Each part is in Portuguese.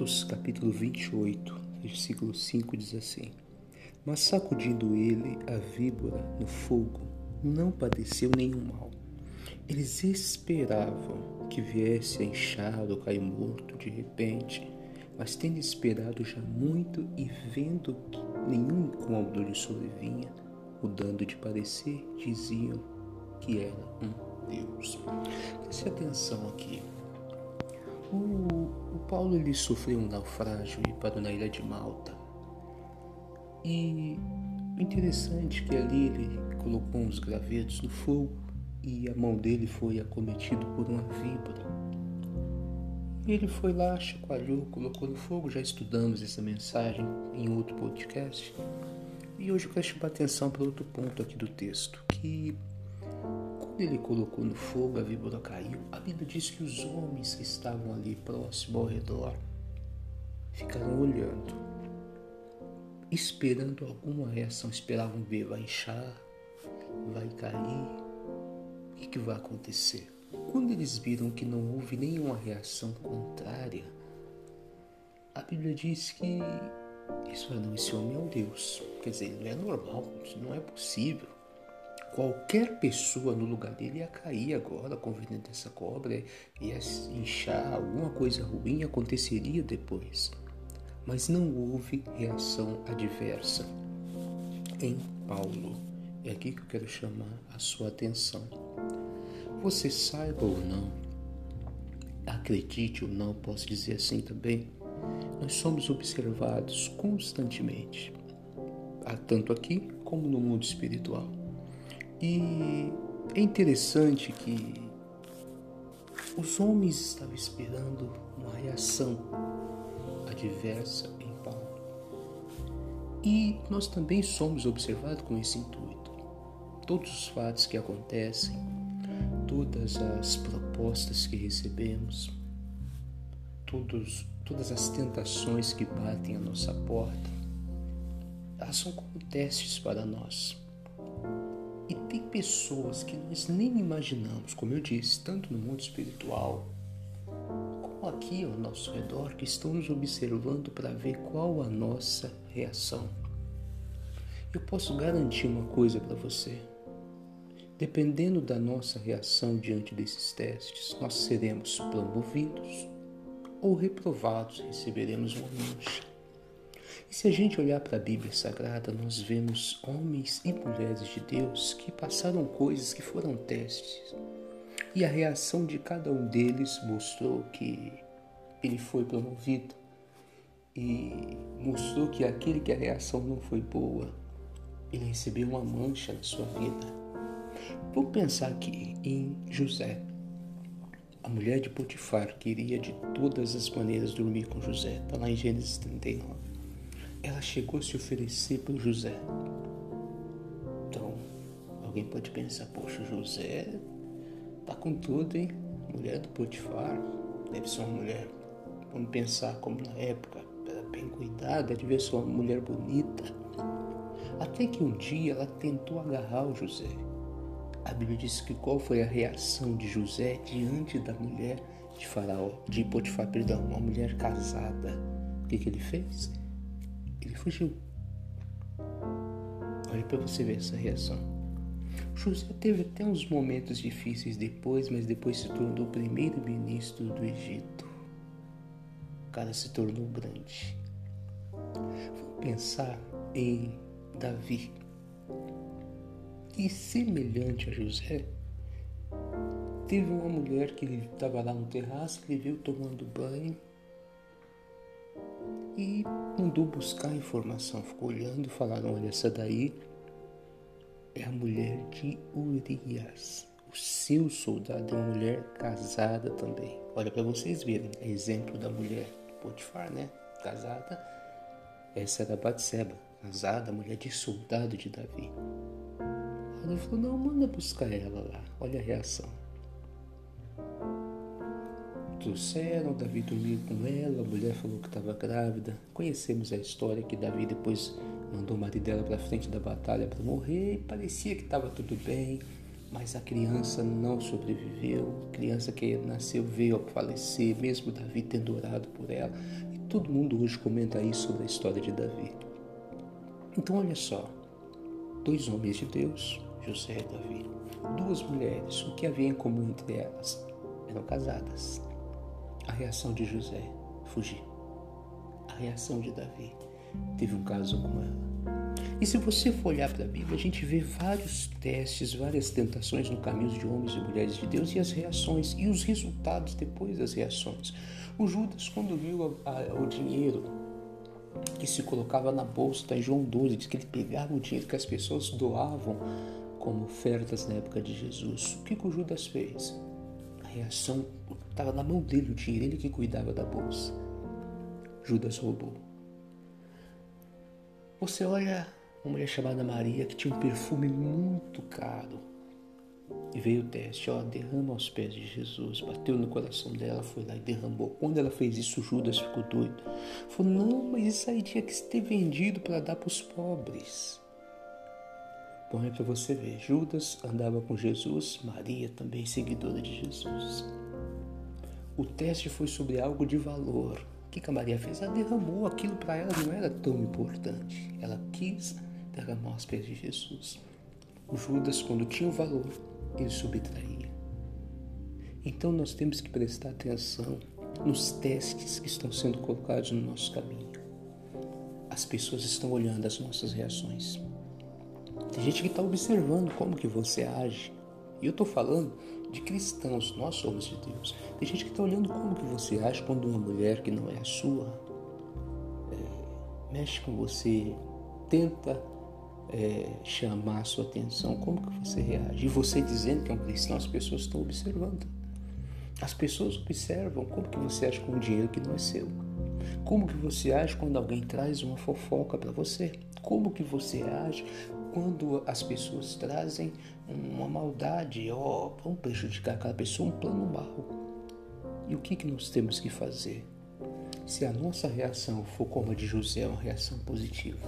Atos capítulo 28, versículo 5 diz assim: Mas sacudindo ele a víbora no fogo, não padeceu nenhum mal. Eles esperavam que viesse a inchar ou cair morto de repente, mas tendo esperado já muito e vendo que nenhum incômodo lhe sobrevinha, mudando de parecer, diziam que era um Deus. Preste atenção aqui. O, o Paulo ele sofreu um naufrágio e parou na ilha de Malta. E o interessante é que ali ele colocou uns gravetos no fogo e a mão dele foi acometida por uma víbora. Ele foi lá, chacoalhou, colocou no fogo. Já estudamos essa mensagem em outro podcast. E hoje eu quero chamar atenção para outro ponto aqui do texto, que ele colocou no fogo, a víbora caiu. A Bíblia diz que os homens que estavam ali próximo ao redor ficaram olhando, esperando alguma reação, esperavam ver, vai inchar, vai cair, o que, que vai acontecer? Quando eles viram que não houve nenhuma reação contrária, a Bíblia diz que isso não, esse homem é um Deus. Quer dizer, não é normal, não é possível. Qualquer pessoa no lugar dele ia cair agora com o veneno dessa cobra, ia inchar, alguma coisa ruim aconteceria depois. Mas não houve reação adversa em Paulo. É aqui que eu quero chamar a sua atenção. Você saiba ou não, acredite ou não, posso dizer assim também, nós somos observados constantemente, tanto aqui como no mundo espiritual. E é interessante que os homens estavam esperando uma reação adversa em Paulo. E nós também somos observados com esse intuito. Todos os fatos que acontecem, todas as propostas que recebemos, todos, todas as tentações que batem à nossa porta, elas são como testes para nós e tem pessoas que nós nem imaginamos, como eu disse, tanto no mundo espiritual como aqui ao nosso redor, que estão nos observando para ver qual a nossa reação. Eu posso garantir uma coisa para você. Dependendo da nossa reação diante desses testes, nós seremos promovidos ou reprovados, receberemos uma mancha. E se a gente olhar para a Bíblia Sagrada, nós vemos homens e mulheres de Deus que passaram coisas que foram testes. E a reação de cada um deles mostrou que ele foi promovido. E mostrou que aquele que a reação não foi boa, ele recebeu uma mancha na sua vida. Vamos pensar aqui em José. A mulher de Potifar queria de todas as maneiras dormir com José. Está lá em Gênesis 39 ela chegou a se oferecer para José. Então, alguém pode pensar, poxa, José tá com tudo, hein? Mulher do Potifar, deve ser uma mulher, vamos pensar como na época, bem cuidada, deve ser uma mulher bonita. Até que um dia ela tentou agarrar o José. A Bíblia diz que qual foi a reação de José diante da mulher de Faraó, de Potifar, perdão, uma mulher casada. O que, que ele fez? Ele fugiu. Olha para você ver essa reação. José teve até uns momentos difíceis depois, mas depois se tornou o primeiro ministro do Egito. O cara se tornou grande. Vamos pensar em Davi. E semelhante a José, teve uma mulher que estava lá no terraço, que ele viu tomando banho e mandou buscar informação. Ficou olhando e falaram: olha, essa daí é a mulher de Urias. O seu soldado é uma mulher casada também. Olha para vocês verem, é exemplo da mulher de Potifar, né? Casada. Essa era Batseba, casada, mulher de soldado de Davi. Ela falou: não, manda buscar ela lá. Olha a reação trouxeram, Davi dormiu com ela, a mulher falou que estava grávida. Conhecemos a história que Davi depois mandou o marido dela para frente da batalha para morrer e parecia que estava tudo bem, mas a criança não sobreviveu. A criança que nasceu veio a falecer, mesmo Davi tendo orado por ela. E Todo mundo hoje comenta isso sobre a história de Davi. Então, olha só: dois homens de Deus, José e Davi, duas mulheres, o que havia em comum entre elas? Eram casadas. A reação de José, fugir. A reação de Davi, teve um caso com ela. E se você for olhar para a Bíblia, a gente vê vários testes, várias tentações no caminho de homens e mulheres de Deus e as reações e os resultados depois das reações. O Judas, quando viu a, a, o dinheiro que se colocava na bolsa, tá em João 12, diz que ele pegava o dinheiro que as pessoas doavam como ofertas na época de Jesus. O que, que o Judas fez? Reação estava na mão dele o dinheiro, ele que cuidava da bolsa. Judas roubou. Você olha uma mulher chamada Maria que tinha um perfume muito caro. E veio o teste, ó, derrama aos pés de Jesus. Bateu no coração dela, foi lá e derramou. Quando ela fez isso, Judas ficou doido. Falou: Não, mas isso aí tinha que ter vendido para dar para os pobres. Bom, é para você ver: Judas andava com Jesus, Maria também seguidora de Jesus. O teste foi sobre algo de valor. O que a Maria fez? Ela derramou aquilo para ela, não era tão importante. Ela quis derramar aos pés de Jesus. O Judas, quando tinha o valor, ele subtraía. Então nós temos que prestar atenção nos testes que estão sendo colocados no nosso caminho. As pessoas estão olhando as nossas reações. Tem gente que está observando como que você age. E eu estou falando de cristãos, nós somos de Deus. Tem gente que está olhando como que você age quando uma mulher que não é a sua é, mexe com você, tenta é, chamar a sua atenção, como que você reage? E você dizendo que é um cristão, as pessoas estão observando. As pessoas observam como que você age com o dinheiro que não é seu. Como que você age quando alguém traz uma fofoca para você? Como que você age quando as pessoas trazem uma maldade, ó, vão prejudicar aquela pessoa, um plano mal? E o que, que nós temos que fazer? Se a nossa reação for como a de José, uma reação positiva,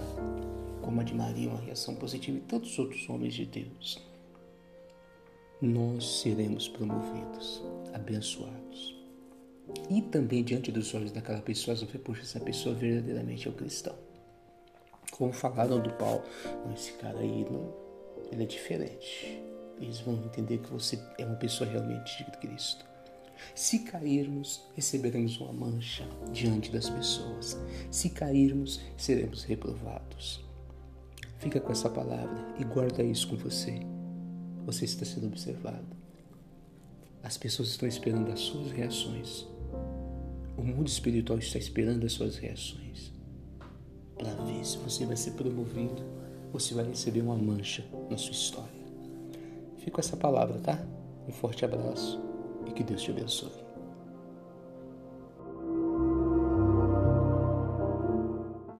como a de Maria, uma reação positiva e tantos outros homens de Deus, nós seremos promovidos, abençoados. E também diante dos olhos daquela pessoa, você puxa, essa pessoa verdadeiramente é o cristão. Como falaram do Paulo, esse cara aí, não, ele é diferente. Eles vão entender que você é uma pessoa realmente de Cristo. Se cairmos, receberemos uma mancha diante das pessoas. Se cairmos, seremos reprovados. Fica com essa palavra e guarda isso com você. Você está sendo observado. As pessoas estão esperando as suas reações. O mundo espiritual está esperando as suas reações para ver se você vai ser promovido ou se vai receber uma mancha na sua história. Fica com essa palavra, tá? Um forte abraço e que Deus te abençoe.